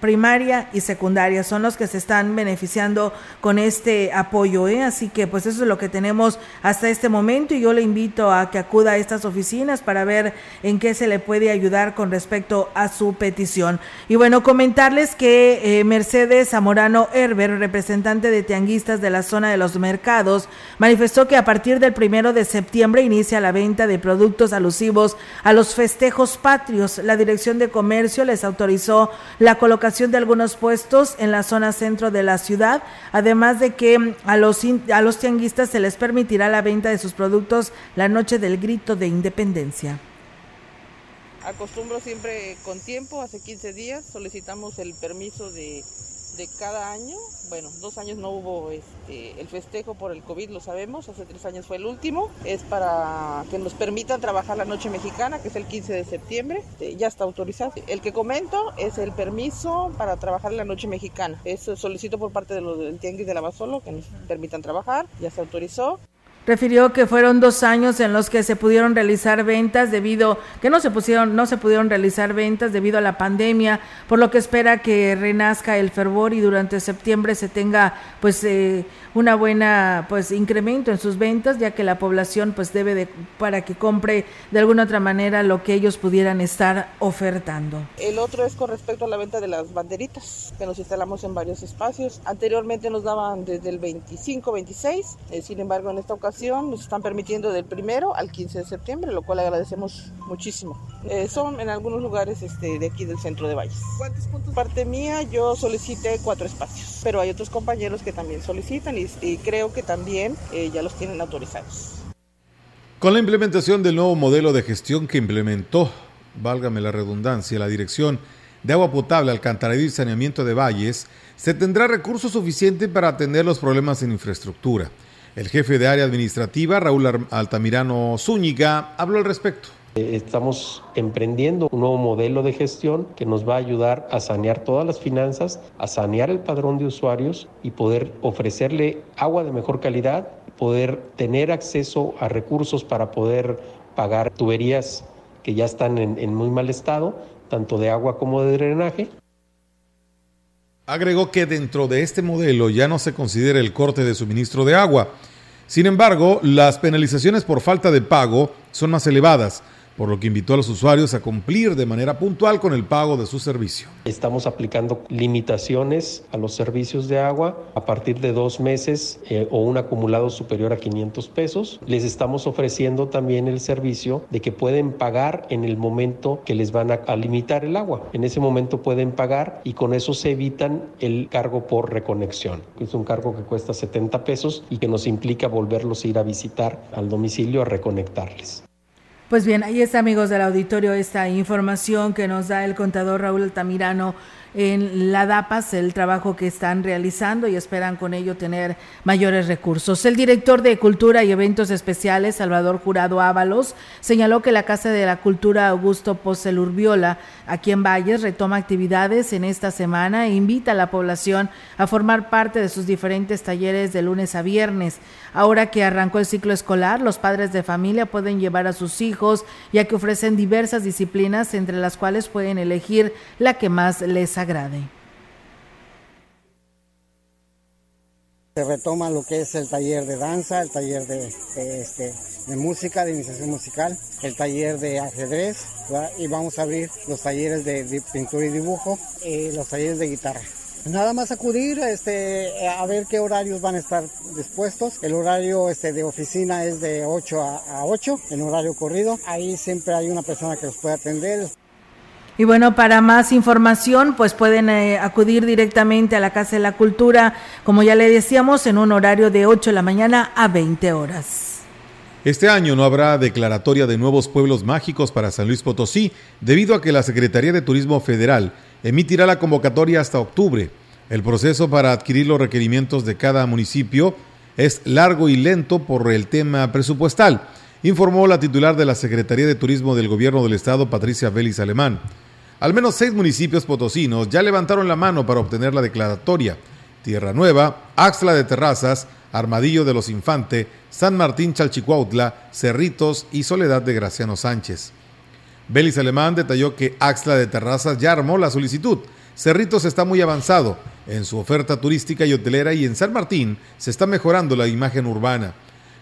primaria y secundaria son los que se están beneficiando con este apoyo, ¿eh? así que pues eso es lo que tenemos hasta este momento y yo le invito a que acuda a estas oficinas para ver en qué se le puede ayudar con respecto a su petición. Y bueno, comentarles que eh, Mercedes Zamorano Herber, representante de tianguistas de la zona de los mercados, manifestó que a partir del primero de septiembre inicia la venta de productos alusivos a los festejos patrios. La Dirección de Comercio les autorizó la colocación de algunos puestos en la zona centro de la ciudad, además de que a los, a los tianguistas se les permitirá la venta de sus productos la noche del grito de independencia.
Acostumbro siempre con tiempo, hace 15 días solicitamos el permiso de de cada año. Bueno, dos años no hubo este, el festejo por el COVID, lo sabemos, hace tres años fue el último. Es para que nos permitan trabajar la noche mexicana, que es el 15 de septiembre, este, ya está autorizado. El que comento es el permiso para trabajar la noche mexicana. Eso solicito por parte del Tianguis de la Basolo que nos permitan trabajar, ya se autorizó.
Refirió que fueron dos años en los que se pudieron realizar ventas debido que no se pusieron, no se pudieron realizar ventas debido a la pandemia, por lo que espera que renazca el fervor y durante septiembre se tenga pues eh, una buena pues incremento en sus ventas, ya que la población pues debe de para que compre de alguna otra manera lo que ellos pudieran estar ofertando.
El otro es con respecto a la venta de las banderitas que nos instalamos en varios espacios. Anteriormente nos daban desde el 25, 26, eh, sin embargo en esta ocasión nos están permitiendo del primero al 15 de septiembre, lo cual agradecemos muchísimo. Eh, son en algunos lugares este, de aquí del centro de Valles. ¿Cuántos puntos? Parte mía, yo solicité cuatro espacios, pero hay otros compañeros que también solicitan y, creo que también eh, ya los tienen autorizados.
Con la implementación del nuevo modelo de gestión que implementó, válgame la redundancia, la Dirección de Agua Potable, Alcantarillado y Saneamiento de Valles, se tendrá recursos suficientes para atender los problemas en infraestructura. El jefe de área administrativa, Raúl Altamirano Zúñiga, habló al respecto.
Eh, estamos emprendiendo un nuevo modelo de gestión que nos va a ayudar a sanear todas las finanzas, a sanear el padrón de usuarios y poder ofrecerle agua de mejor calidad, poder tener acceso a recursos para poder pagar tuberías que ya están en, en muy mal estado, tanto de agua como de drenaje.
Agregó que dentro de este modelo ya no se considera el corte de suministro de agua. Sin embargo, las penalizaciones por falta de pago son más elevadas por lo que invitó a los usuarios a cumplir de manera puntual con el pago de su servicio.
Estamos aplicando limitaciones a los servicios de agua a partir de dos meses eh, o un acumulado superior a 500 pesos. Les estamos ofreciendo también el servicio de que pueden pagar en el momento que les van a, a limitar el agua. En ese momento pueden pagar y con eso se evitan el cargo por reconexión. Es un cargo que cuesta 70 pesos y que nos implica volverlos a ir a visitar al domicilio a reconectarles.
Pues bien, ahí está amigos del auditorio esta información que nos da el contador Raúl Altamirano en la DAPAS el trabajo que están realizando y esperan con ello tener mayores recursos. El director de Cultura y Eventos Especiales, Salvador Jurado Ábalos, señaló que la Casa de la Cultura Augusto Posel Urbiola, aquí en Valles, retoma actividades en esta semana e invita a la población a formar parte de sus diferentes talleres de lunes a viernes. Ahora que arrancó el ciclo escolar, los padres de familia pueden llevar a sus hijos, ya que ofrecen diversas disciplinas, entre las cuales pueden elegir la que más les agrade.
Se retoma lo que es el taller de danza, el taller de, este, música, de iniciación musical, el taller de ajedrez y vamos a abrir los talleres de, pintura y dibujo y los talleres de guitarra. Nada más acudir este, a ver qué horarios van a estar dispuestos. El horario este, de oficina es de 8 a, a 8, en horario corrido. Ahí siempre hay una persona que los puede atender.
Y bueno, para más información, pues pueden eh, acudir directamente a la Casa de la Cultura, como ya le decíamos, en un horario de 8 de la mañana a 20 horas.
Este año no habrá declaratoria de nuevos pueblos mágicos para San Luis Potosí, debido a que la Secretaría de Turismo Federal emitirá la convocatoria hasta octubre. El proceso para adquirir los requerimientos de cada municipio es largo y lento por el tema presupuestal, informó la titular de la Secretaría de Turismo del Gobierno del Estado, Patricia Vélez Alemán. Al menos seis municipios potosinos ya levantaron la mano para obtener la declaratoria. Tierra Nueva, Axla de Terrazas, Armadillo de los Infante, San Martín Chalchicuautla, Cerritos y Soledad de Graciano Sánchez. Belis Alemán detalló que Axla de Terrazas ya armó la solicitud. Cerritos está muy avanzado en su oferta turística y hotelera y en San Martín se está mejorando la imagen urbana.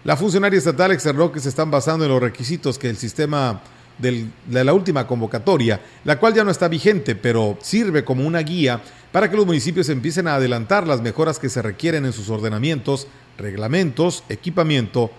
La funcionaria estatal externó que se están basando en los requisitos que el sistema de la última convocatoria, la cual ya no está vigente, pero sirve como una guía para que los municipios empiecen a adelantar las mejoras que se requieren en sus ordenamientos, reglamentos, equipamiento,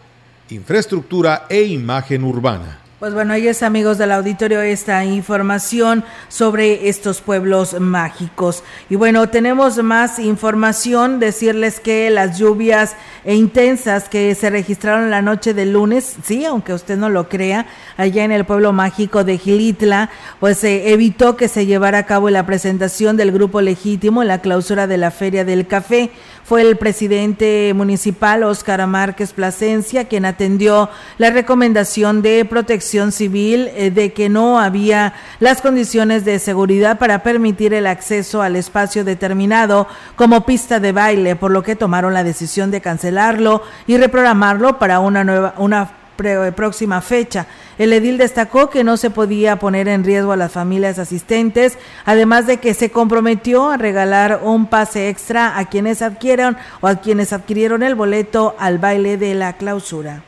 infraestructura e imagen urbana.
Pues bueno, ahí es amigos del auditorio esta información sobre estos pueblos mágicos. Y bueno, tenemos más información, decirles que las lluvias intensas que se registraron la noche del lunes, sí, aunque usted no lo crea, allá en el pueblo mágico de Gilitla, pues se evitó que se llevara a cabo la presentación del grupo legítimo en la clausura de la Feria del Café fue el presidente municipal Óscar Márquez Plasencia quien atendió la recomendación de protección civil eh, de que no había las condiciones de seguridad para permitir el acceso al espacio determinado como pista de baile, por lo que tomaron la decisión de cancelarlo y reprogramarlo para una nueva una próxima fecha. El edil destacó que no se podía poner en riesgo a las familias asistentes, además de que se comprometió a regalar un pase extra a quienes adquieran o a quienes adquirieron el boleto al baile de la clausura.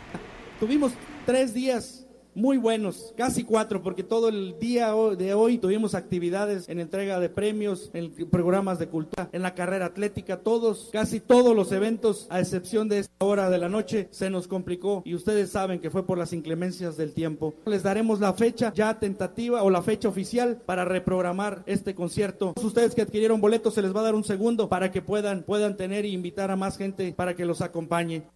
Tuvimos tres días muy buenos, casi cuatro, porque todo el día de hoy tuvimos actividades en entrega de premios, en programas de cultura, en la carrera atlética, todos, casi todos los eventos, a excepción de esta hora de la noche, se nos complicó y ustedes saben que fue por las inclemencias del tiempo. Les daremos la fecha ya tentativa o la fecha oficial para reprogramar este concierto. Ustedes que adquirieron boletos se les va a dar un segundo para que puedan, puedan tener e invitar a más gente para que los acompañe.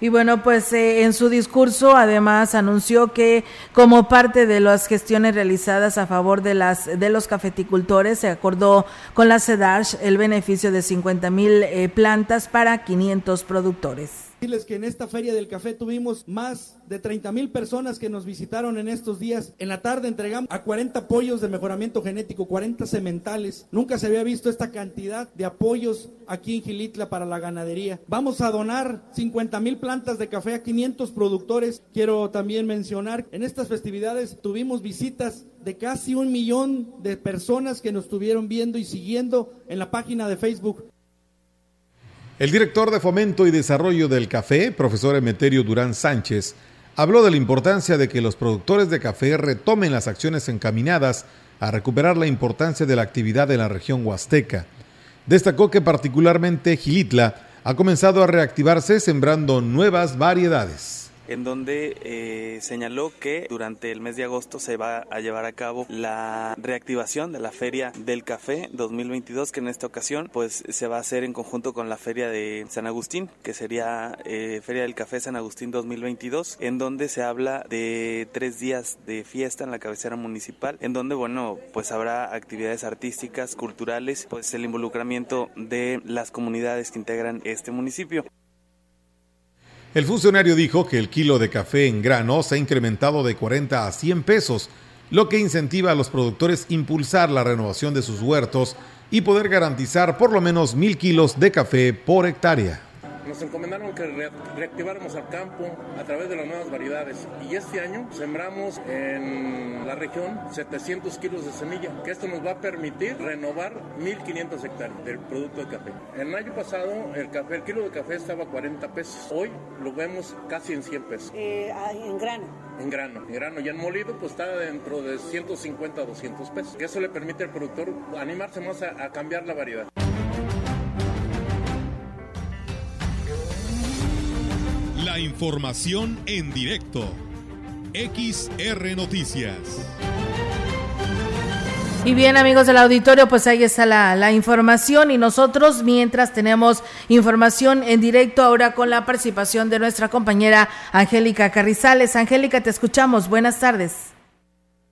Y bueno, pues eh, en su discurso además anunció que como parte de las gestiones realizadas a favor de las de los cafeticultores se acordó con la CEDARS el beneficio de 50 mil eh, plantas para 500 productores
decirles que en esta feria del café tuvimos más de 30 mil personas que nos visitaron en estos días. En la tarde entregamos a 40 apoyos de mejoramiento genético, 40 sementales. Nunca se había visto esta cantidad de apoyos aquí en Gilitla para la ganadería. Vamos a donar 50 mil plantas de café a 500 productores. Quiero también mencionar, en estas festividades tuvimos visitas de casi un millón de personas que nos estuvieron viendo y siguiendo en la página de Facebook.
El director de Fomento y Desarrollo del Café, profesor Emeterio Durán Sánchez, habló de la importancia de que los productores de café retomen las acciones encaminadas a recuperar la importancia de la actividad en la región huasteca. Destacó que particularmente Gilitla ha comenzado a reactivarse sembrando nuevas variedades
en donde eh, señaló que durante el mes de agosto se va a llevar a cabo la reactivación de la Feria del Café 2022, que en esta ocasión pues se va a hacer en conjunto con la Feria de San Agustín, que sería eh, Feria del Café San Agustín 2022, en donde se habla de tres días de fiesta en la cabecera municipal, en donde bueno pues habrá actividades artísticas, culturales, pues el involucramiento de las comunidades que integran este municipio.
El funcionario dijo que el kilo de café en grano se ha incrementado de 40 a 100 pesos, lo que incentiva a los productores impulsar la renovación de sus huertos y poder garantizar por lo menos mil kilos de café por hectárea
nos encomendaron que reactiváramos al campo a través de las nuevas variedades y este año sembramos en la región 700 kilos de semilla, que esto nos va a permitir renovar 1.500 hectáreas del producto de café. El año pasado el, café, el kilo de café estaba a 40 pesos, hoy lo vemos casi en 100 pesos.
Eh, en grano.
En grano, en grano y en molido pues está dentro de 150 a 200 pesos, que eso le permite al productor animarse más a cambiar la variedad.
La información en directo. XR Noticias.
Y bien amigos del auditorio, pues ahí está la, la, información y nosotros mientras tenemos información en directo ahora con la participación de nuestra compañera Angélica Carrizales. Angélica, te escuchamos. Buenas tardes.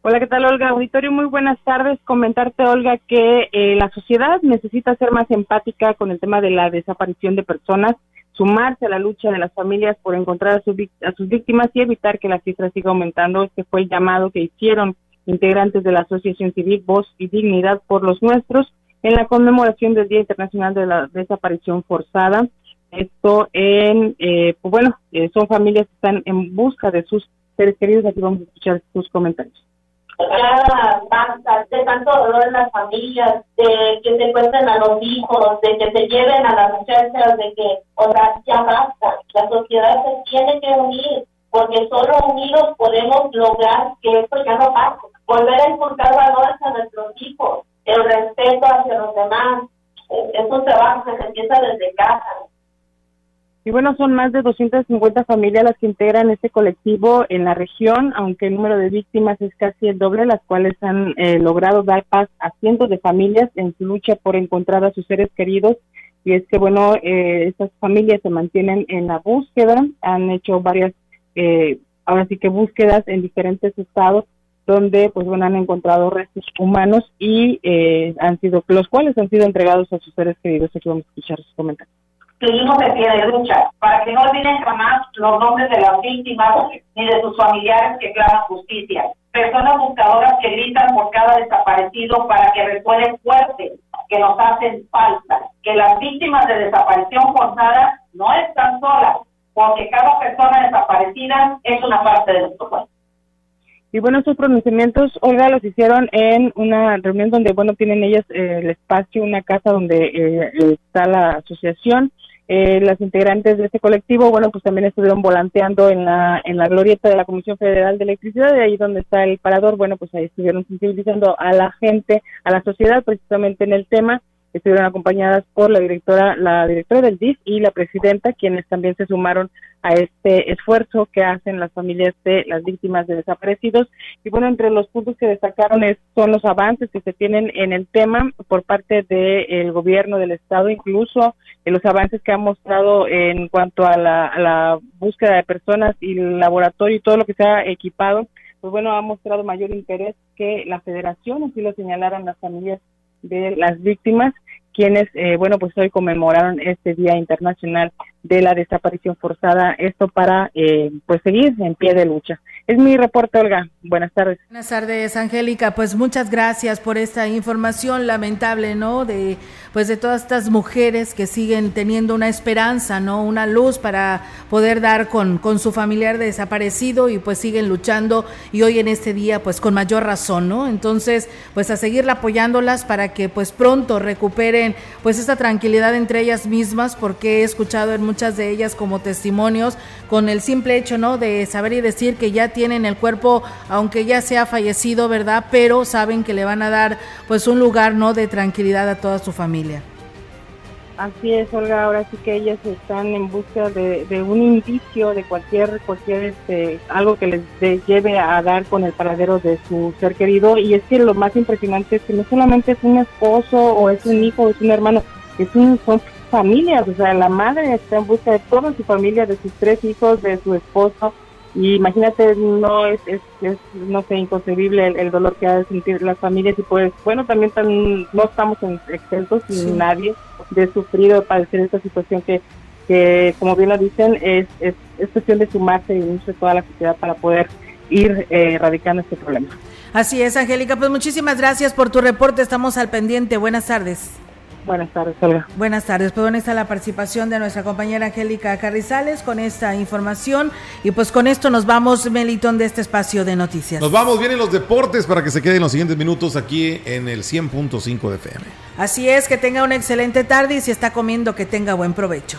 Hola, ¿qué tal, Olga? Auditorio, muy buenas tardes. Comentarte, Olga, que eh, la sociedad necesita ser más empática con el tema de la desaparición de personas, sumarse a la lucha de las familias por encontrar a, sus a sus víctimas y evitar que la cifra siga aumentando. Este fue el llamado que hicieron integrantes de la Asociación Civil Voz y Dignidad por los Nuestros en la conmemoración del Día Internacional de la Desaparición Forzada. Esto en, eh, pues bueno, eh, son familias que están en busca de sus seres queridos. Aquí vamos a escuchar sus comentarios
ya basta de tanto dolor en las familias, de que se cuenten a los hijos, de que se lleven a las muchachas, de que, o sea, ya basta. La sociedad se tiene que unir, porque solo unidos podemos lograr que esto ya no pase. Volver a inculcar valores a nuestros hijos, el respeto hacia los demás. Es un trabajo que se empieza desde casa.
Y bueno, son más de 250 familias las que integran este colectivo en la región, aunque el número de víctimas es casi el doble, las cuales han eh, logrado dar paz a cientos de familias en su lucha por encontrar a sus seres queridos. Y es que, bueno, eh, estas familias se mantienen en la búsqueda, han hecho varias, eh, ahora sí que búsquedas en diferentes estados donde pues bueno han encontrado restos humanos y eh, han sido los cuales han sido entregados a sus seres queridos aquí vamos a escuchar sus comentarios
seguimos de pie de lucha para que no olviden jamás los nombres de las víctimas ni de sus familiares que claman justicia. Personas buscadoras que gritan por cada desaparecido para que resuenen fuerte, que nos hacen falta, que las víctimas de desaparición forzada no están solas, porque cada persona desaparecida es una parte de nuestro cuerpo.
Y bueno, estos pronunciamientos, Olga, los hicieron en una reunión donde, bueno, tienen ellas eh, el espacio, una casa donde eh, está la asociación eh, las integrantes de este colectivo, bueno, pues también estuvieron volanteando en la, en la glorieta de la Comisión Federal de Electricidad, de ahí donde está el parador, bueno, pues ahí estuvieron sensibilizando a la gente, a la sociedad precisamente en el tema, estuvieron acompañadas por la directora, la directora del DIF y la presidenta, quienes también se sumaron a este esfuerzo que hacen las familias de las víctimas de desaparecidos. Y bueno, entre los puntos que destacaron es, son los avances que se tienen en el tema por parte del gobierno del Estado, incluso los avances que ha mostrado en cuanto a la, a la búsqueda de personas y el laboratorio y todo lo que se ha equipado, pues bueno, ha mostrado mayor interés que la federación, así lo señalaron las familias de las víctimas, quienes, eh, bueno, pues hoy conmemoraron este Día Internacional de la Desaparición Forzada, esto para, eh, pues, seguir en pie de lucha. Es mi reporte, Olga. Buenas tardes.
Buenas tardes, Angélica. Pues muchas gracias por esta información lamentable, ¿no? De pues de todas estas mujeres que siguen teniendo una esperanza, ¿no? Una luz para poder dar con, con su familiar desaparecido y pues siguen luchando y hoy en este día pues con mayor razón, ¿no? Entonces, pues a seguir apoyándolas para que pues pronto recuperen pues esta tranquilidad entre ellas mismas porque he escuchado en muchas de ellas como testimonios con el simple hecho, ¿no? De saber y decir que ya tienen el cuerpo, aunque ya sea fallecido, ¿verdad? Pero saben que le van a dar pues un lugar, ¿no? De tranquilidad a toda su familia.
Así es, Olga, ahora sí que ellas están en busca de, un indicio de cualquier, cualquier este, algo que les lleve a dar con el paradero de su ser querido. Y es que lo más impresionante es que no solamente es un esposo o es un hijo o es un hermano, es un, son familias, o sea, la madre está en busca de toda su familia, de sus tres hijos, de su esposo, y imagínate, no es, es, no sé, inconcebible el, dolor que ha de sentir las familias y pues, bueno, también no estamos exentos ni nadie de sufrir o de padecer esta situación que, que como bien lo dicen, es, es, cuestión de sumarse y unirse toda la sociedad para poder ir eh, erradicando este problema.
Así es, Angélica, pues muchísimas gracias por tu reporte, estamos al pendiente, buenas tardes.
Buenas tardes, Olga.
Buenas tardes. Pues bueno, está la participación de nuestra compañera Angélica Carrizales con esta información. Y pues con esto nos vamos, Melitón, de este espacio de noticias.
Nos vamos bien en los deportes para que se queden los siguientes minutos aquí en el 100.5 de FM.
Así es, que tenga una excelente tarde y si está comiendo, que tenga buen provecho.